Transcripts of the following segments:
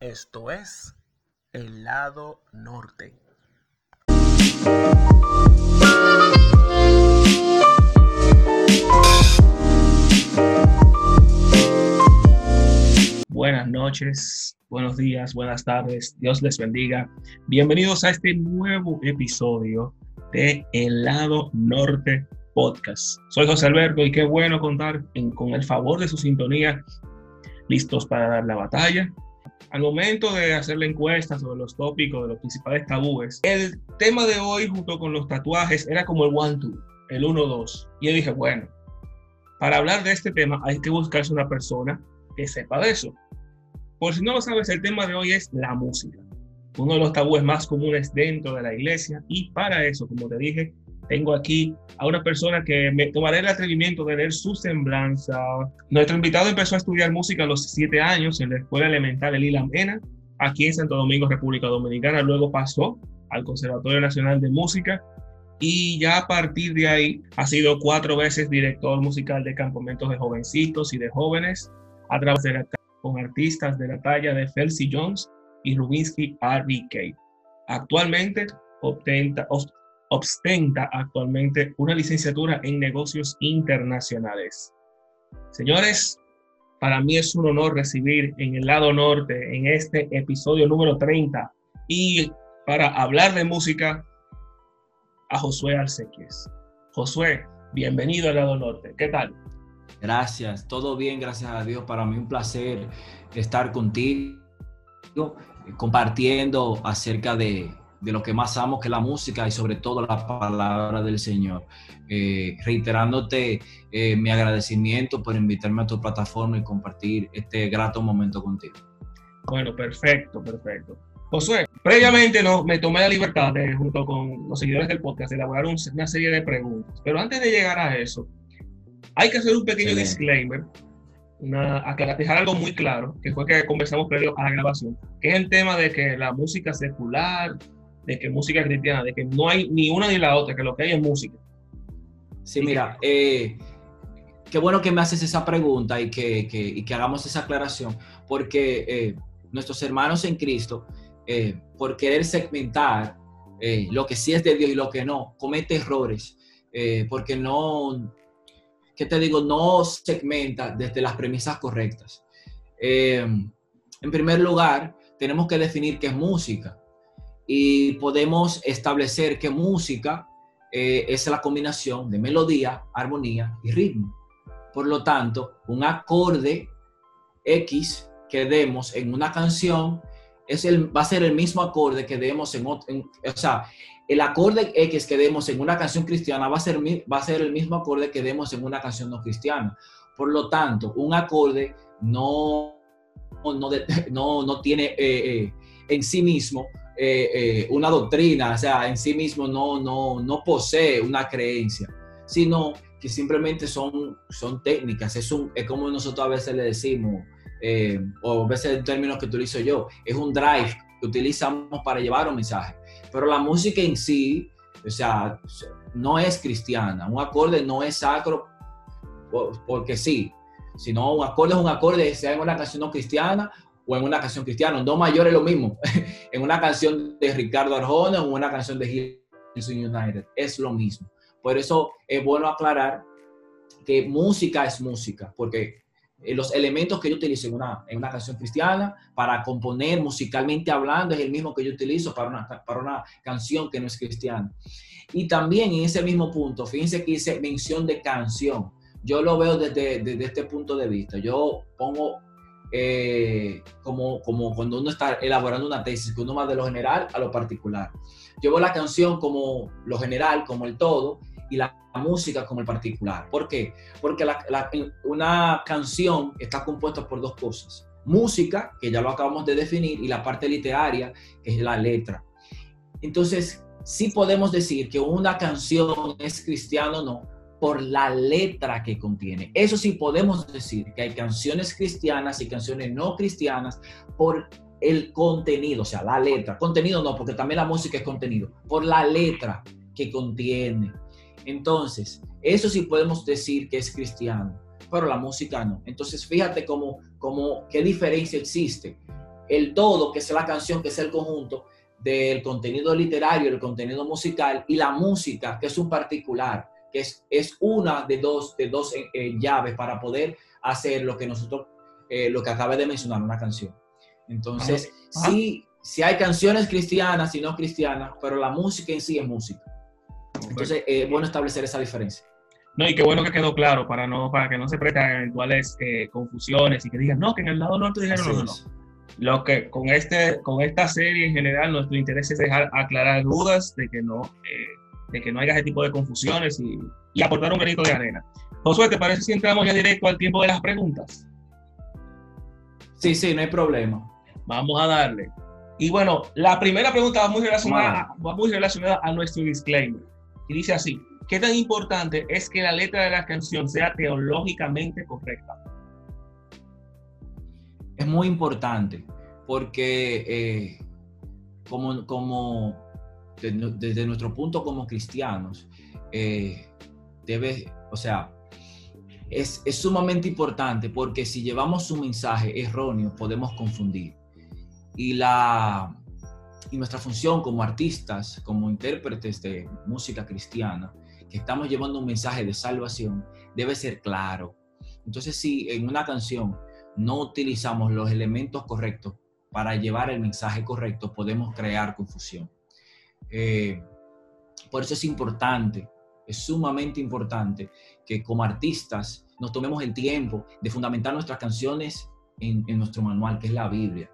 Esto es el lado norte. Buenas noches, buenos días, buenas tardes, Dios les bendiga. Bienvenidos a este nuevo episodio de El lado norte podcast. Soy José Alberto y qué bueno contar con el favor de su sintonía, listos para dar la batalla. Al momento de hacer la encuesta sobre los tópicos de los principales tabúes, el tema de hoy junto con los tatuajes era como el one-two, el uno-dos. Y yo dije, bueno, para hablar de este tema hay que buscarse una persona que sepa de eso. Por si no lo sabes, el tema de hoy es la música, uno de los tabúes más comunes dentro de la iglesia. Y para eso, como te dije, tengo aquí a una persona que me tomaré el atrevimiento de leer su semblanza. Nuestro invitado empezó a estudiar música a los siete años en la Escuela Elemental Elila Mena, aquí en Santo Domingo, República Dominicana. Luego pasó al Conservatorio Nacional de Música y ya a partir de ahí ha sido cuatro veces director musical de campamentos de jovencitos y de jóvenes a través de la, con artistas de la talla de Felcy Jones y Rubinsky R.B.K. Actualmente obtenta, ostenta actualmente una licenciatura en negocios internacionales. Señores, para mí es un honor recibir en el lado norte, en este episodio número 30, y para hablar de música, a Josué Arcequies. Josué, bienvenido al lado norte. ¿Qué tal? Gracias, todo bien, gracias a Dios. Para mí un placer estar contigo, compartiendo acerca de, de lo que más amo, que es la música y sobre todo la palabra del Señor. Eh, reiterándote eh, mi agradecimiento por invitarme a tu plataforma y compartir este grato momento contigo. Bueno, perfecto, perfecto. Josué, previamente no, me tomé la libertad de, junto con los seguidores del podcast, de elaborar una serie de preguntas. Pero antes de llegar a eso, hay que hacer un pequeño disclaimer, una, dejar algo muy claro, que fue que conversamos previo a la grabación, que es el tema de que la música secular, de que música cristiana, de que no hay ni una ni la otra, que lo que hay es música. Sí, mira, eh, qué bueno que me haces esa pregunta y que, que, hagamos esa aclaración, porque eh, nuestros hermanos en Cristo, eh, por querer segmentar lo que sí es de Dios y lo que no, comete errores, porque no, ¿qué te digo? No segmenta desde las premisas correctas. en primer lugar, tenemos que definir qué es música y podemos establecer que música eh, es la combinación de melodía, armonía y ritmo. Por lo tanto, un acorde X que demos en una canción es el, va a ser el mismo acorde que demos en, otro, o sea, el acorde X que demos en una canción cristiana va a ser, va a ser el mismo acorde que demos en una canción no cristiana. Por lo tanto, un acorde no, no, no, no tiene eh, eh, en sí mismo eh, eh, una doctrina, o sea, en sí mismo no, no, no posee una creencia, sino que simplemente son, son técnicas, es, un, como nosotros a veces le decimos, eh, o a veces en términos que utilizo yo, es un drive que utilizamos para llevar un mensaje. Pero la música en sí, o sea, no es cristiana, un acorde no es sacro porque sí, sino un acorde es un acorde, sea en una canción no cristiana o en una canción cristiana. Do mayor es lo mismo. en una canción de Ricardo Arjona o en una canción de Hilson United. Es lo mismo. Por eso es bueno aclarar que música es música, porque eh, los elementos que yo utilizo en una, en una canción cristiana para componer musicalmente hablando es el mismo que yo utilizo para una, para una canción que no es cristiana. Y también en ese mismo punto, fíjense que dice mención de canción. Yo lo veo desde, desde este punto de vista. Yo pongo eh, como, como cuando uno está elaborando una tesis, que uno va de lo general a lo particular. Yo veo la canción como lo general, como el todo, y la música como el particular. ¿Por qué? Porque una canción está compuesta por dos cosas. Música, que ya lo acabamos de definir, y la parte literaria, que es la letra. Entonces, sí podemos decir que una canción es cristiana o no, por la letra que contiene. Eso sí podemos decir que hay canciones cristianas y canciones no cristianas por el contenido, o sea, la letra. Contenido no, porque también la música es contenido, por la letra que contiene. Entonces, eso sí podemos decir que es cristiano, pero la música no. Entonces, fíjate cómo, cómo qué diferencia existe. el todo, que es la canción, que es el conjunto del contenido literario, el contenido musical y la música, que es un particular, que es, es una de dos, de dos eh, eh, llaves para poder hacer lo que nosotros, eh, lo que acabé de mencionar, una canción. Entonces, sí, sí hay canciones cristianas y no cristianas, pero la música en sí es música. Entonces, es bueno establecer esa diferencia. No, y qué bueno que quedó claro para, no, para que no se presten eventuales confusiones y que digan, no, que en el lado norte dijeron, no, no, no. Lo que con, este, con esta serie en general, nuestro interés es dejar aclarar dudas de que no, eh, de que no haya ese tipo de confusiones y, y, aportar un granito de arena. Josué, ¿te parece si entramos ya directo al tiempo de las preguntas? Sí, sí, no hay problema. Vamos a darle. Y bueno, la primera pregunta va muy relacionada, va muy relacionada a nuestro disclaimer. Y dice así, ¿qué tan importante es que la letra de la canción sea teológicamente correcta? es muy importante porque eh, como, como desde nuestro punto como cristianos, eh, debe, o sea, es, es, sumamente importante porque si llevamos un mensaje erróneo podemos confundir. Y, la, y nuestra función como artistas, como intérpretes de música cristiana, que estamos llevando un mensaje de salvación, debe ser claro. Entonces, si en una canción no utilizamos los elementos correctos para llevar el mensaje correcto, podemos crear confusión. Eh, por eso es importante, es sumamente importante que como artistas nos tomemos el tiempo de fundamentar nuestras canciones en, en nuestro manual, que es la Biblia.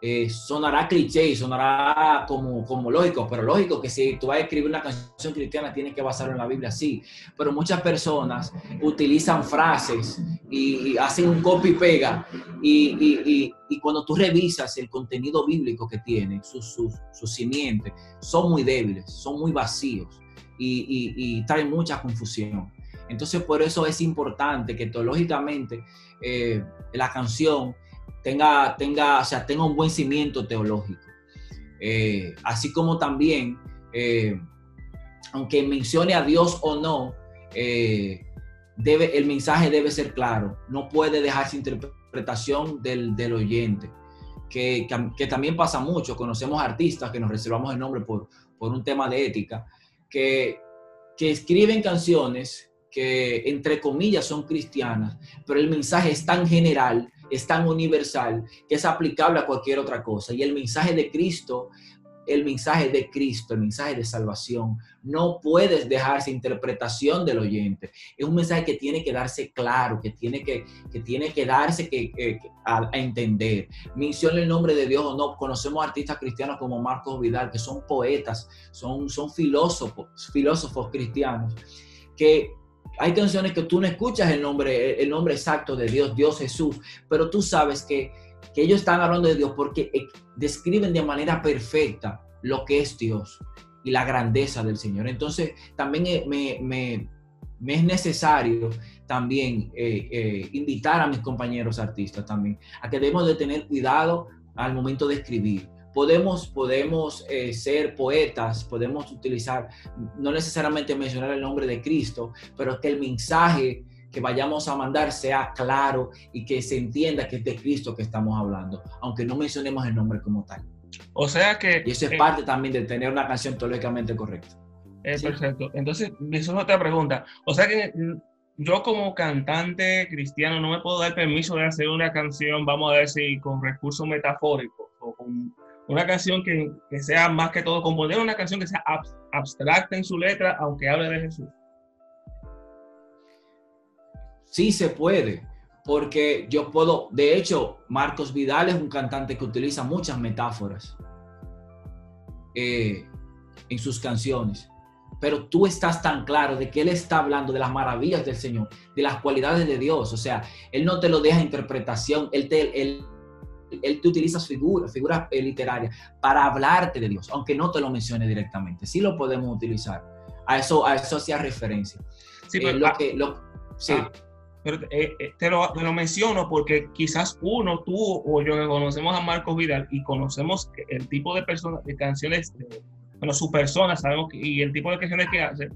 Eh, sonará cliché, sonará como, lógico, pero lógico que si tú vas a escribir una canción cristiana tienes que basarlo en la Biblia, sí, pero muchas personas utilizan frases y, hacen un copy pega y, y, y, cuando tú revisas el contenido bíblico que tiene, sus, sus simientes, son muy débiles, son muy vacíos y, traen mucha confusión. Entonces por eso es importante que teológicamente eh, la canción tenga, tenga, o sea, tenga un buen cimiento teológico. Eh, así como también, eh, aunque mencione a Dios o no, eh, debe, el mensaje debe ser claro. No puede dejarse interpretación del, del oyente. Que, que, también pasa mucho. Conocemos artistas que nos reservamos el nombre por, por un tema de ética, que, que escriben canciones que entre comillas son cristianas, pero el mensaje es tan general es tan universal que es aplicable a cualquier otra cosa. Y el mensaje de Cristo, el mensaje de Cristo, el mensaje de salvación, no puedes dejarse interpretación del oyente. Es un mensaje que tiene que darse claro, que tiene que, que, tiene que darse que, a, entender. Menciona el nombre de Dios o no. Conocemos artistas cristianos como Marcos Vidal, que son poetas, son, son filósofos, filósofos cristianos, que hay canciones que tú no escuchas el nombre, el nombre exacto de Dios, Dios Jesús, pero tú sabes que, que ellos están hablando de Dios porque eh, describen de manera perfecta lo que es Dios y la grandeza del Señor. Entonces, también eh, me, me, me es necesario también eh, invitar a mis compañeros artistas también a que debemos de tener cuidado al momento de escribir podemos, podemos eh, ser poetas, podemos utilizar, no necesariamente mencionar el nombre de Cristo, pero que el mensaje que vayamos a mandar sea claro y que se entienda que es de Cristo que estamos hablando, aunque no mencionemos el nombre como tal. O sea que... Y eso es parte también de tener una canción teológicamente correcta. Es perfecto. Entonces, eso es otra pregunta. O sea que yo como cantante cristiano no me puedo dar permiso de hacer una canción, vamos a decir, con recursos metafóricos o con una canción que, que, sea más que todo componer una canción que sea abstracta en su letra, aunque hable de Jesús. Sí se puede, porque yo puedo, de hecho, Marcos Vidal es un cantante que utiliza muchas metáforas eh, en sus canciones, pero tú estás tan claro de que él está hablando de las maravillas del Señor, de las cualidades de Dios, o sea, él no te lo deja interpretación, él te... Él, él te utiliza figuras, figuras eh, literarias para hablarte de Dios, aunque no te lo mencione directamente. Sí lo podemos utilizar. A eso, a eso hacía referencia. Sí, pero, lo que, lo, sí. pero eh, eh, te, lo, te, lo, menciono porque quizás uno, tú o yo que conocemos a Marcos Vidal y conocemos el tipo de personas, de canciones, bueno, su persona, sabemos, que, y el tipo de canciones que hace,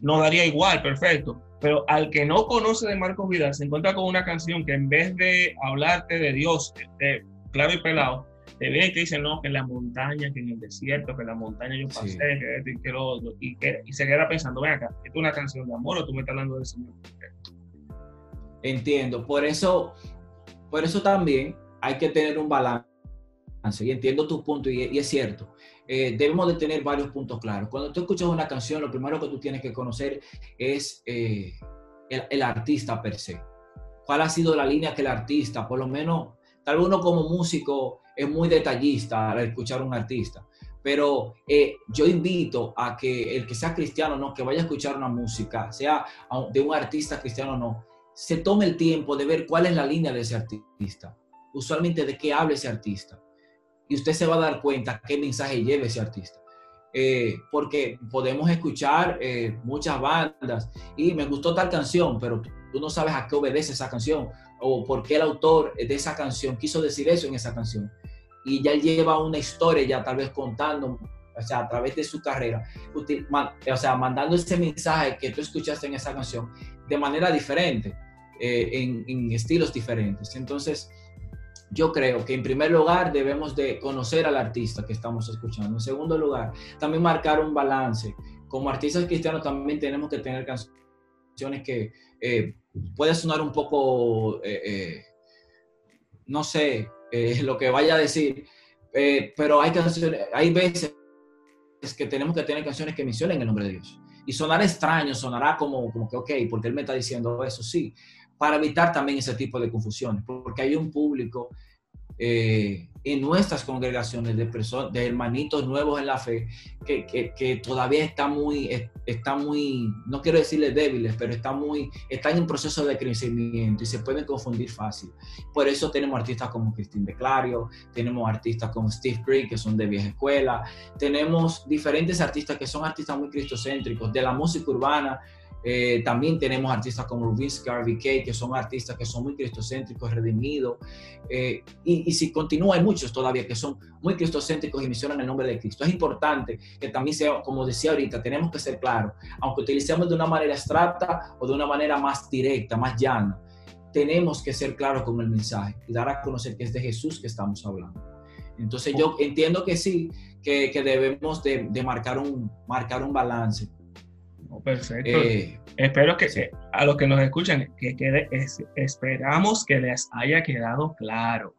nos daría igual, perfecto. Pero al que no conoce de Marcos Vidal, se encuentra con una canción que en vez de hablarte de Dios, de, claro y pelado, te vienen y te dicen, no, que en la montaña, que en el desierto, que en la montaña yo pasé, que esto y que lo otro, y, que, y se queda pensando, ven acá, ¿es una canción de amor o tú me estás hablando del Señor? Entiendo, por eso, por eso también hay que tener un balance. Y entiendo tu punto y, y es cierto. Eh, debemos de tener varios puntos claros. Cuando tú escuchas una canción, lo primero que tú tienes que conocer es eh, el, el, artista per se. ¿Cuál ha sido la línea que el artista, por lo menos, tal vez uno como músico es muy detallista al escuchar a un artista, pero eh, yo invito a que el que sea cristiano, no, que vaya a escuchar una música, sea de un artista cristiano o no, se tome el tiempo de ver cuál es la línea de ese artista, usualmente de qué habla ese artista y usted se va a dar cuenta qué mensaje lleva ese artista. Eh, porque podemos escuchar eh, muchas bandas y me gustó tal canción, pero tú no sabes a qué obedece esa canción o por qué el autor de esa canción quiso decir eso en esa canción. Y ya lleva una historia, ya tal vez contando, o sea, a través de su carrera, o sea, mandando ese mensaje que tú escuchaste en esa canción de manera diferente, eh, en, en estilos diferentes. Entonces, yo creo que en primer lugar debemos de conocer al artista que estamos escuchando. En segundo lugar, también marcar un balance. Como artistas cristianos también tenemos que tener canciones que eh, puede sonar un poco, eh, eh, no sé, eh, lo que vaya a decir, pero hay canciones, hay veces que tenemos que tener canciones que mencionen el nombre de Dios. Y sonará extraño, sonará como, como que, ok, porque Él me está diciendo eso, sí, para evitar también ese tipo de confusiones, porque hay un público eh, en nuestras congregaciones de personas, de hermanitos nuevos en la fe, que, que, que, todavía está muy, está muy, no quiero decirles débiles, pero está muy, están en proceso de crecimiento y se pueden confundir fácil. Por eso tenemos artistas como Cristín de Clario, tenemos artistas como Steve Creek, que son de vieja escuela, tenemos diferentes artistas que son artistas muy cristocéntricos, de la música urbana, eh, también tenemos artistas como Rubinsky, Harvey Kay, que son artistas que son muy cristocéntricos, redimidos. Eh, y, y, si continúa, hay muchos todavía que son muy cristocéntricos y mencionan el nombre de Cristo. Es importante que también sea, como decía ahorita, tenemos que ser claros, aunque utilicemos de una manera abstracta o de una manera más directa, más llana, tenemos que ser claros con el mensaje y dar a conocer que es de Jesús que estamos hablando. Entonces yo entiendo que sí, que, que debemos de, de marcar, un, marcar un balance Perfecto. Eh, Espero que sí. a los que nos escuchan, que quede, es, esperamos que les haya quedado claro.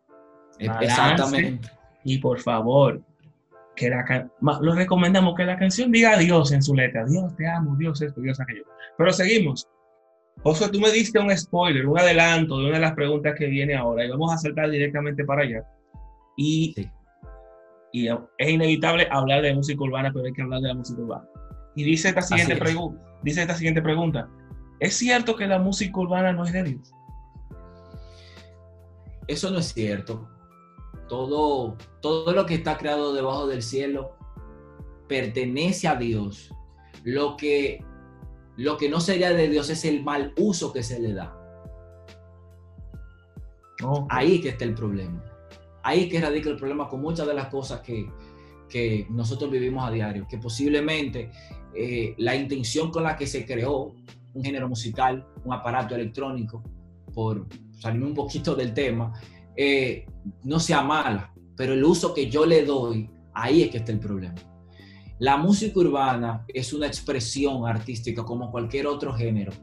Balance, Exactamente. Y por favor, que la lo recomendamos que la canción diga Dios en su letra. Dios te amo, Dios esto, Dios aquello. Pero seguimos. José, tú me diste un spoiler, un adelanto de una de las preguntas que viene ahora y vamos a saltar directamente para allá. Y, sí. y es inevitable hablar de música urbana, pero hay que hablar de la música urbana. Y dice esta siguiente, pregunta, dice esta siguiente pregunta. ¿Es cierto que la música urbana no es de Dios? Eso no es cierto. Todo, todo lo que está creado debajo del cielo pertenece a Dios. Lo que, lo que no sería de Dios es el mal uso que se le da. Ahí que está el problema. Ahí que radica el problema con muchas de las cosas que, que nosotros vivimos a diario, que posiblemente eh, la intención con la que se creó un género musical, un aparato electrónico, por salirme un poquito del tema, eh, no sea mala, pero el uso que yo le doy, ahí es que está el problema. La música urbana es una expresión artística como cualquier otro género.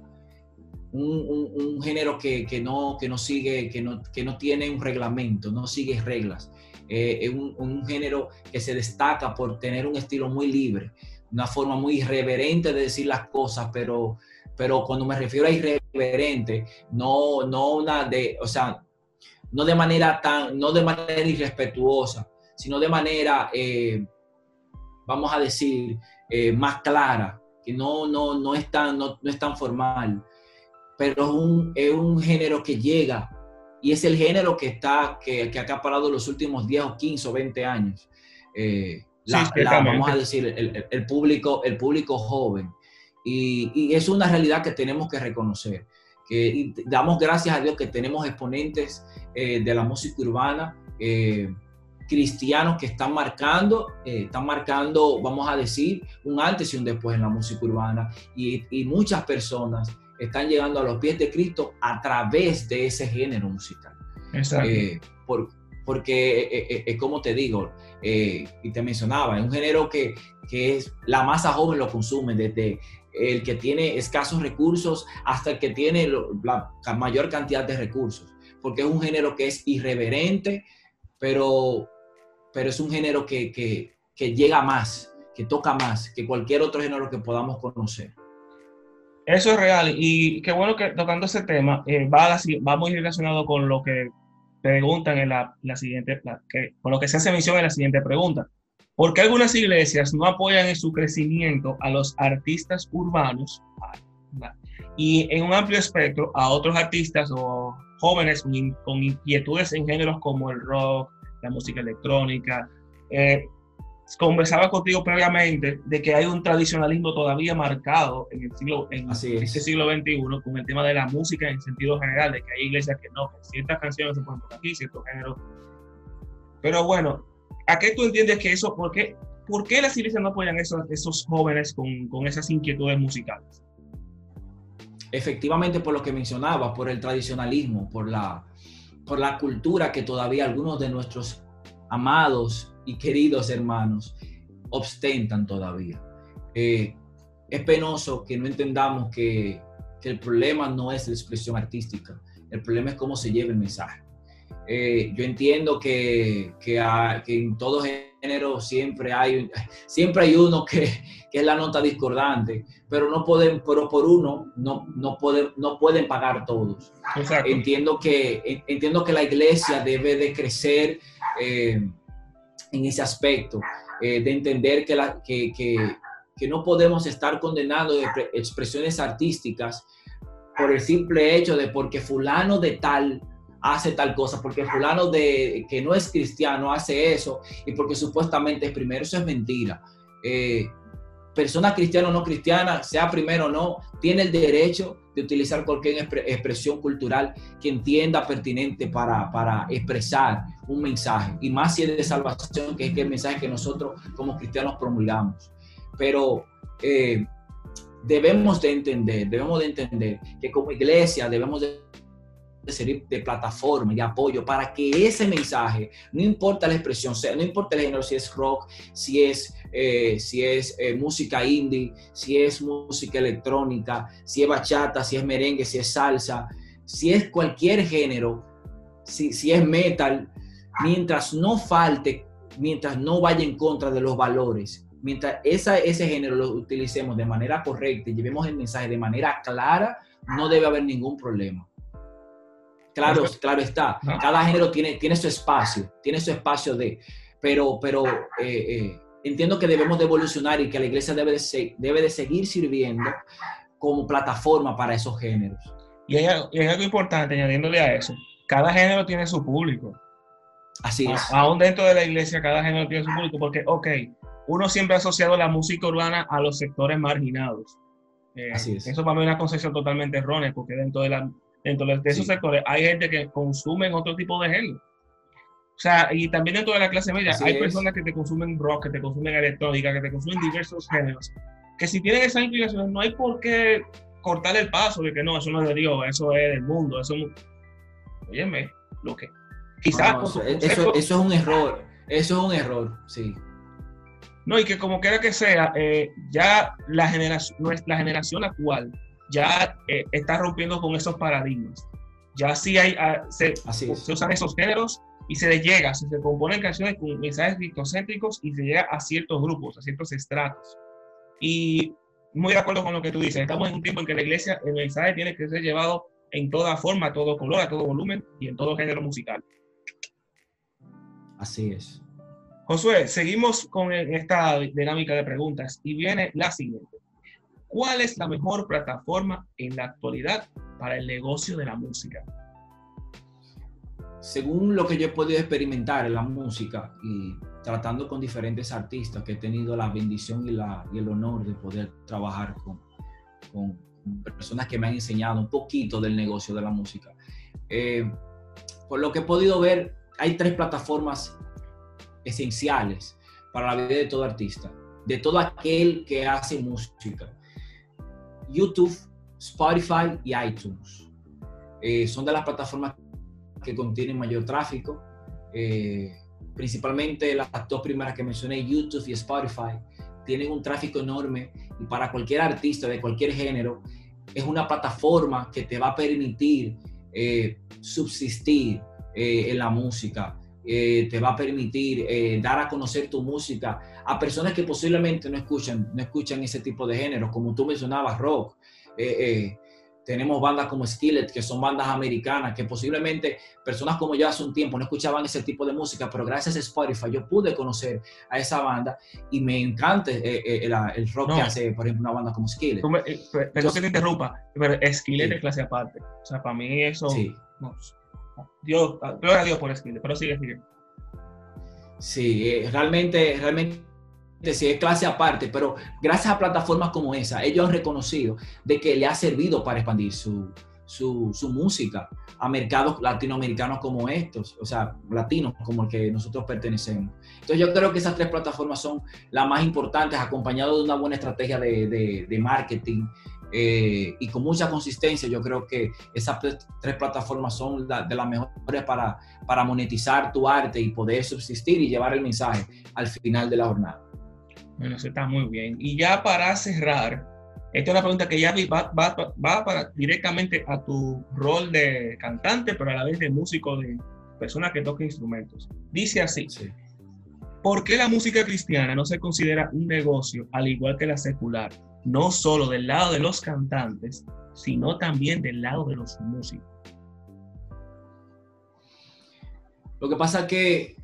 Un, un, un género que, que, no, que no sigue, que no, que no tiene un reglamento, no sigue reglas. Eh, un, un, género que se destaca por tener un estilo muy libre una forma muy irreverente de decir las cosas, pero, pero cuando me refiero a irreverente, no, no una de, o sea, no de manera tan, no de manera irrespetuosa, sino de manera, eh, vamos a decir, eh, más clara, que no, no, no, es tan, no, no es tan formal, pero es un, es un género que llega y es el género que está, que, que ha acaparado los últimos 10 o 15 o 20 años. Eh, la, sí, la, vamos a decir, el, el, público, el público joven. Y, y, es una realidad que tenemos que reconocer. Que damos gracias a Dios que tenemos exponentes eh, de la música urbana, eh, cristianos que están marcando, eh, están marcando, vamos a decir, un antes y un después en la música urbana. Y, y muchas personas están llegando a los pies de Cristo a través de ese género musical. Exacto. Por, porque es como te digo, y te mencionaba, es un género que, que es la masa joven lo consume, desde el que tiene escasos recursos hasta el que tiene la mayor cantidad de recursos, porque es un género que es irreverente, pero, pero es un género que, que, que llega más, que toca más que cualquier otro género que podamos conocer. Eso es real y qué bueno que tocando ese tema eh, va, muy relacionado con lo que preguntan en la, siguiente, con lo que se hace mención en la siguiente pregunta. ¿Por qué algunas iglesias no apoyan en su crecimiento a los artistas urbanos y en un amplio espectro a otros artistas o jóvenes con, inquietudes en géneros como el rock, la música electrónica? Eh, conversaba contigo previamente de que hay un tradicionalismo todavía marcado en el siglo en este siglo XXI con el tema de la música en sentido general, de que hay iglesias que no, que ciertas canciones se ponen por aquí, ciertos géneros. Pero bueno, ¿A qué tú entiendes que eso, por qué, por qué las iglesias no apoyan esos, esos jóvenes con, con esas inquietudes musicales? Efectivamente, por lo que mencionaba, por el tradicionalismo, por la, por la cultura que todavía algunos de nuestros amados y queridos hermanos ostentan todavía. Eh, es penoso que no entendamos que, el problema no es la expresión artística, el problema es cómo se lleva el mensaje. Eh, yo entiendo que, que, en todo género siempre hay, siempre hay uno que, que, es la nota discordante, pero no pueden, pero por uno no, no, pueden, no pueden pagar todos. Entiendo que, entiendo que la iglesia debe de crecer eh, en ese aspecto, eh, de entender que, la, que, que, que no podemos estar condenando expresiones artísticas por el simple hecho de porque fulano de tal hace tal cosa, porque fulano de, que no es cristiano hace eso y porque supuestamente es primero, eso es mentira. Eh, persona cristiana o no cristiana, sea primero o no, tiene el derecho de utilizar cualquier expresión cultural que entienda pertinente para, para, expresar un mensaje, y más si es de salvación, que es el mensaje que nosotros como cristianos promulgamos. Pero eh, debemos de entender, debemos de entender que como iglesia debemos de de servir de plataforma, de apoyo para que ese mensaje, no importa la expresión, sea, no importa el género, si es rock, si es, eh, si es eh, música indie, si es música electrónica, si es bachata, si es merengue, si es salsa, si es cualquier género, si, si es metal, mientras no falte, mientras no vaya en contra de los valores, mientras esa, ese género lo utilicemos de manera correcta y llevemos el mensaje de manera clara, no debe haber ningún problema. Claro, claro está. Cada género tiene, tiene su espacio, tiene su espacio de, pero, pero eh, eh, entiendo que debemos de evolucionar y que la iglesia debe de, debe de seguir sirviendo como plataforma para esos géneros. Y hay, algo importante, añadiéndole a eso, cada género tiene su público. Así es. aún dentro de la iglesia, cada género tiene su público, porque, ok, uno siempre ha asociado la música urbana a los sectores marginados. Eh, Así es. Eso para mí es una concepción totalmente errónea, porque dentro de la dentro de esos sectores hay gente que consumen otro tipo de género. O sea, y también dentro de la clase media hay personas que te consumen rock, que te consumen electrónica, que te consumen diversos géneros, que si tienen esa inclinación no hay por qué cortar el paso de que no, eso no es de Dios, eso es del mundo, eso Óyeme, lo que... Quizás... eso, es un error, eso es un error, sí. No, y que como quiera que sea, eh, ya la generación, la generación actual ya eh, está rompiendo con esos paradigmas. Ya sí hay, ah, se, usan esos géneros y se les llega, se, componen canciones con mensajes cristocéntricos y se llega a ciertos grupos, a ciertos estratos. Y muy de acuerdo con lo que tú dices, estamos en un tiempo en que la iglesia, el mensaje tiene que ser llevado en toda forma, a todo color, a todo volumen y en todo género musical. Así es. Josué, seguimos con esta dinámica de preguntas y viene la siguiente. ¿Cuál es la mejor plataforma en la actualidad para el negocio de la música? Según lo que yo he podido experimentar en la música y tratando con diferentes artistas que he tenido la bendición y, la, y el honor de poder trabajar con, con, personas que me han enseñado un poquito del negocio de la música. Eh, por lo que he podido ver, hay tres plataformas esenciales para la vida de todo artista, de todo aquel que hace música. YouTube, Spotify y iTunes. Eh, son de las plataformas que contienen mayor tráfico, eh, principalmente las dos primeras que mencioné, YouTube y Spotify, tienen un tráfico enorme y para cualquier artista de cualquier género es una plataforma que te va a permitir eh, subsistir en la música, eh, te va a permitir dar a conocer tu música a personas que posiblemente no escuchan, no escuchan ese tipo de género, como tú mencionabas, rock. tenemos bandas como Skillet, que son bandas americanas, que posiblemente personas como yo hace un tiempo no escuchaban ese tipo de música, pero gracias a Spotify yo pude conocer a esa banda y me encanta el, rock que hace, por ejemplo, una banda como Skillet. Perdón que te interrumpa, pero Skillet es clase aparte. O sea, para mí eso... Sí. No, Dios, gloria a Dios por Skillet, pero sigue, sigue. Sí, eh, realmente, realmente sí es clase aparte, pero gracias a plataformas como esa, ellos han reconocido de que le ha servido para expandir su, su, música a mercados latinoamericanos como estos, o sea, latinos como el que nosotros pertenecemos. Entonces yo creo que esas tres plataformas son las más importantes, acompañado de una buena estrategia de, de marketing eh, y con mucha consistencia, yo creo que esas tres plataformas son de las mejores para, para monetizar tu arte y poder subsistir y llevar el mensaje al final de la jornada. Bueno, eso está muy bien. Y ya para cerrar, esta es una pregunta que ya va, va, va para, directamente a tu rol de cantante, pero a la vez de músico, de persona que toca instrumentos. Dice así, ¿por qué la música cristiana no se considera un negocio al igual que la secular? No solo del lado de los cantantes, sino también del lado de los músicos. Lo que pasa es que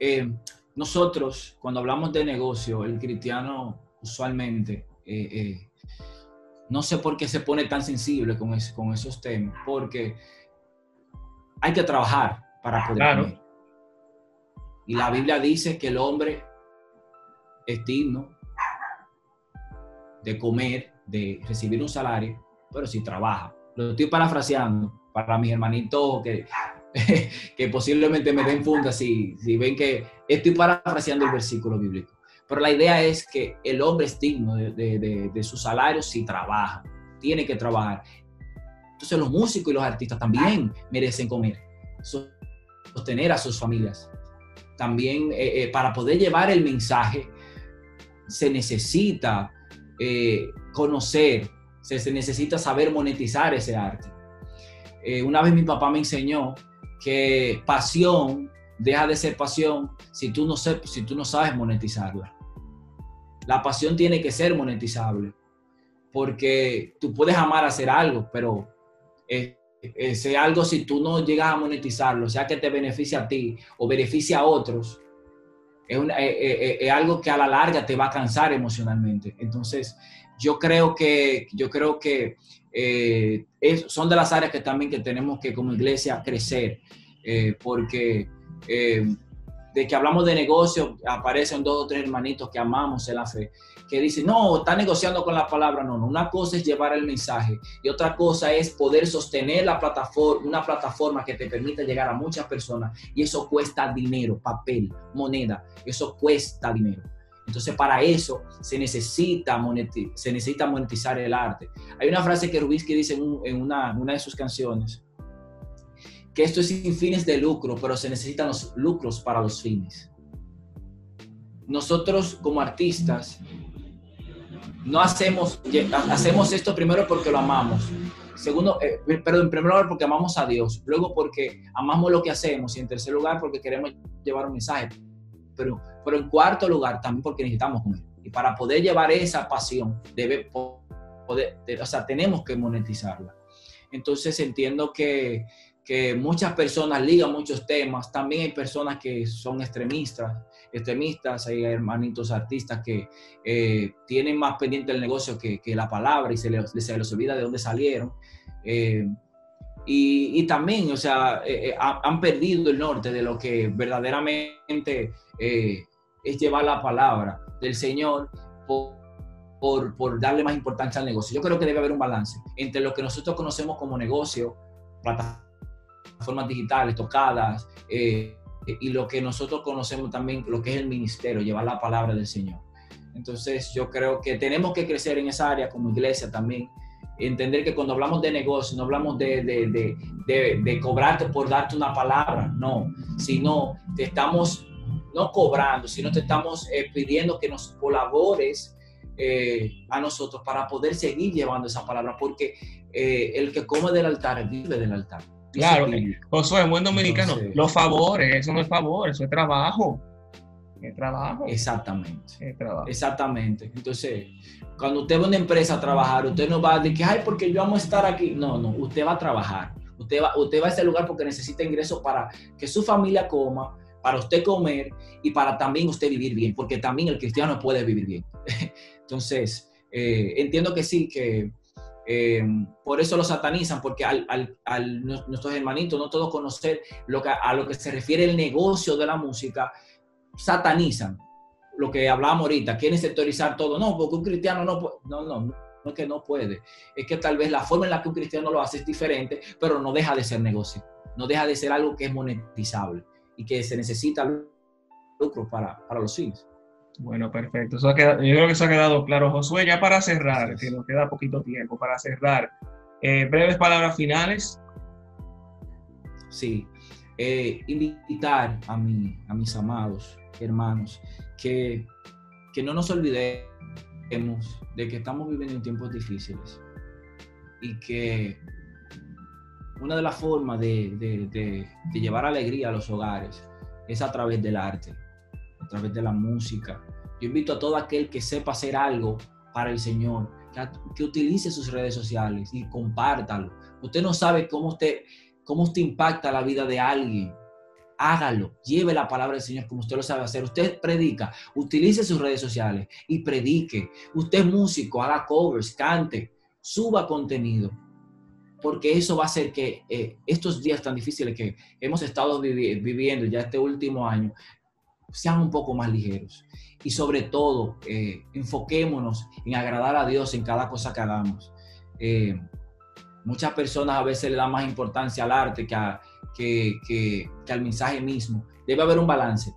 eh, nosotros, cuando hablamos de negocio, el cristiano usualmente, eh, eh, no sé por qué se pone tan sensible con, con esos temas, porque hay que trabajar para poder comer. Y la Biblia dice que el hombre es digno de comer, de recibir un salario, pero si trabaja. Lo estoy parafraseando para mis hermanitos que, que posiblemente me den funda si, si ven que estoy parafraseando el versículo bíblico. Pero la idea es que el hombre es digno de, de, de, su salario si trabaja, tiene que trabajar. Entonces los músicos y los artistas también merecen comer, sostener a sus familias. También eh, eh, para poder llevar el mensaje se necesita eh, conocer, se, necesita saber monetizar ese arte. Eh, una vez mi papá me enseñó que pasión deja de ser pasión si tú no, si tú no sabes monetizarla. La pasión tiene que ser monetizable, porque tú puedes amar hacer algo, pero ese algo si tú no llegas a monetizarlo, sea que te beneficie a ti o beneficie a otros, es, eh, eh, eh, es, algo que a la larga te va a cansar emocionalmente. Entonces, yo creo que, yo creo que son de las áreas que también que tenemos que como iglesia crecer, porque de que hablamos de negocio, aparecen dos o tres hermanitos que amamos en la fe, que dicen, no, está negociando con la palabra. No, no, una cosa es llevar el mensaje y otra cosa es poder sostener la plataforma, una plataforma que te permita llegar a muchas personas y eso cuesta dinero, papel, moneda, eso cuesta dinero. Entonces, para eso se necesita, monetizar, el arte. Hay una frase que Rubinski dice en, una de sus canciones, que esto es sin fines de lucro, pero se necesitan los lucros para los fines. Nosotros como artistas no hacemos, hacemos esto primero porque lo amamos. Segundo, eh, pero en primer lugar porque amamos a Dios, luego porque amamos lo que hacemos y en tercer lugar porque queremos llevar un mensaje. Pero, pero en cuarto lugar también porque necesitamos comer. Y para poder llevar esa pasión, debe poder, o sea, tenemos que monetizarla. Entonces entiendo que, que muchas personas ligan muchos temas, también hay personas que son extremistas, extremistas, hay hermanitos artistas que eh, tienen más pendiente el negocio que, que la palabra y se les, olvida de dónde salieron. Eh, y, también, o sea, eh, han perdido el norte de lo que verdaderamente es llevar la palabra del Señor por, por, por darle más importancia al negocio. Yo creo que debe haber un balance entre lo que nosotros conocemos como negocio, plataforma formas digitales, tocadas, eh, y lo que nosotros conocemos también, lo que es el ministerio, llevar la palabra del Señor. Entonces yo creo que tenemos que crecer en esa área como iglesia también, entender que cuando hablamos de negocio, no hablamos de, de, de, de, cobrarte por darte una palabra, no, sino te estamos no cobrando, sino te estamos eh, pidiendo que nos colabores eh, a nosotros para poder seguir llevando esa palabra, porque eh, el que come del altar vive del altar. Claro, Josué, buen dominicano, los favores, eso no es favor, eso es trabajo. Es trabajo. Exactamente. Es trabajo. Exactamente. Entonces, cuando usted va a una empresa a trabajar, usted no va a decir, ay, porque yo amo estar aquí. No, no, usted va a trabajar. Usted va, usted va a ese lugar porque necesita ingresos para que su familia coma, para usted comer y para también usted vivir bien, porque también el cristiano puede vivir bien. Entonces, eh, entiendo que sí, que eh, por eso lo satanizan, porque al, al, nuestros hermanitos no todos conocer lo que, a lo que se refiere el negocio de la música, satanizan lo que hablábamos ahorita, quieren sectorizar todo. No, porque un cristiano no puede. No, no, no es que no puede. Es que tal vez la forma en la que un cristiano lo hace es diferente, pero no deja de ser negocio. No deja de ser algo que es monetizable y que se necesita lucro para, para los fines. Bueno, perfecto. Eso yo creo que eso ha quedado claro. Josué, ya para cerrar, que nos queda poquito tiempo, para cerrar, eh, breves palabras finales. Sí, eh, invitar a, mí, a mis amados hermanos que, que no nos olvidemos de que estamos viviendo en tiempos difíciles y que una de las formas de, de, de, llevar alegría a los hogares es a través del arte, través de la música. Yo invito a todo aquel que sepa hacer algo para el Señor, que, que utilice sus redes sociales y compártalo. Usted no sabe cómo usted, cómo usted impacta la vida de alguien. Hágalo, lleve la palabra del Señor como usted lo sabe hacer. Usted predica, utilice sus redes sociales y predique. Usted es músico, haga covers, cante, suba contenido porque eso va a hacer que eh, estos días tan difíciles que hemos estado viviendo ya este último año sean un poco más ligeros. Y sobre todo, eh, enfoquémonos en agradar a Dios en cada cosa que hagamos. Eh, muchas personas a veces le dan más importancia al arte que, que, al mensaje mismo. Debe haber un balance.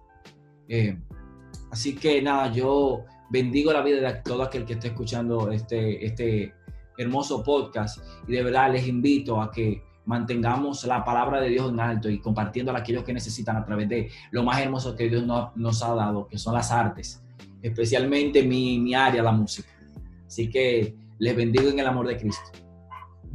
así que nada, yo bendigo la vida de todo aquel que esté escuchando este, este, hermoso podcast y de verdad les invito a que mantengamos la palabra de Dios en alto y compartiendo a aquellos que necesitan a través de lo más hermoso que Dios nos, ha dado, que son las artes, especialmente mi, mi área, la música. Así que les bendigo en el amor de Cristo.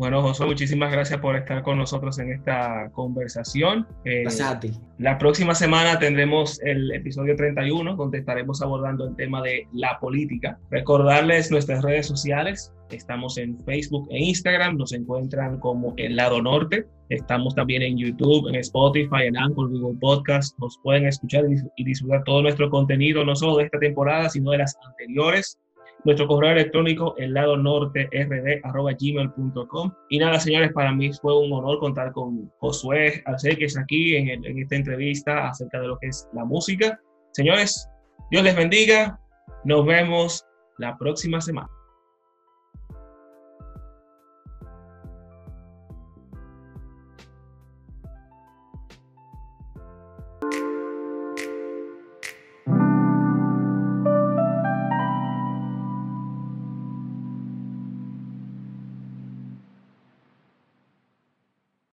Bueno, Josué, muchísimas gracias por estar con nosotros en esta conversación. Eh, gracias a ti. La próxima semana tendremos el episodio 31, donde estaremos abordando el tema de la política. Recordarles nuestras redes sociales. Estamos en Facebook e Instagram, nos encuentran como El Lado Norte. Estamos también en YouTube, en Spotify, en Anchor, Google Podcast. Nos pueden escuchar y disfrutar todo nuestro contenido, no solo de esta temporada, sino de las anteriores nuestro correo electrónico el lado norte gmail.com y nada señores para mí fue un honor contar con Josué es aquí en, en esta entrevista acerca de lo que es la música. Señores Dios les bendiga. Nos vemos la próxima semana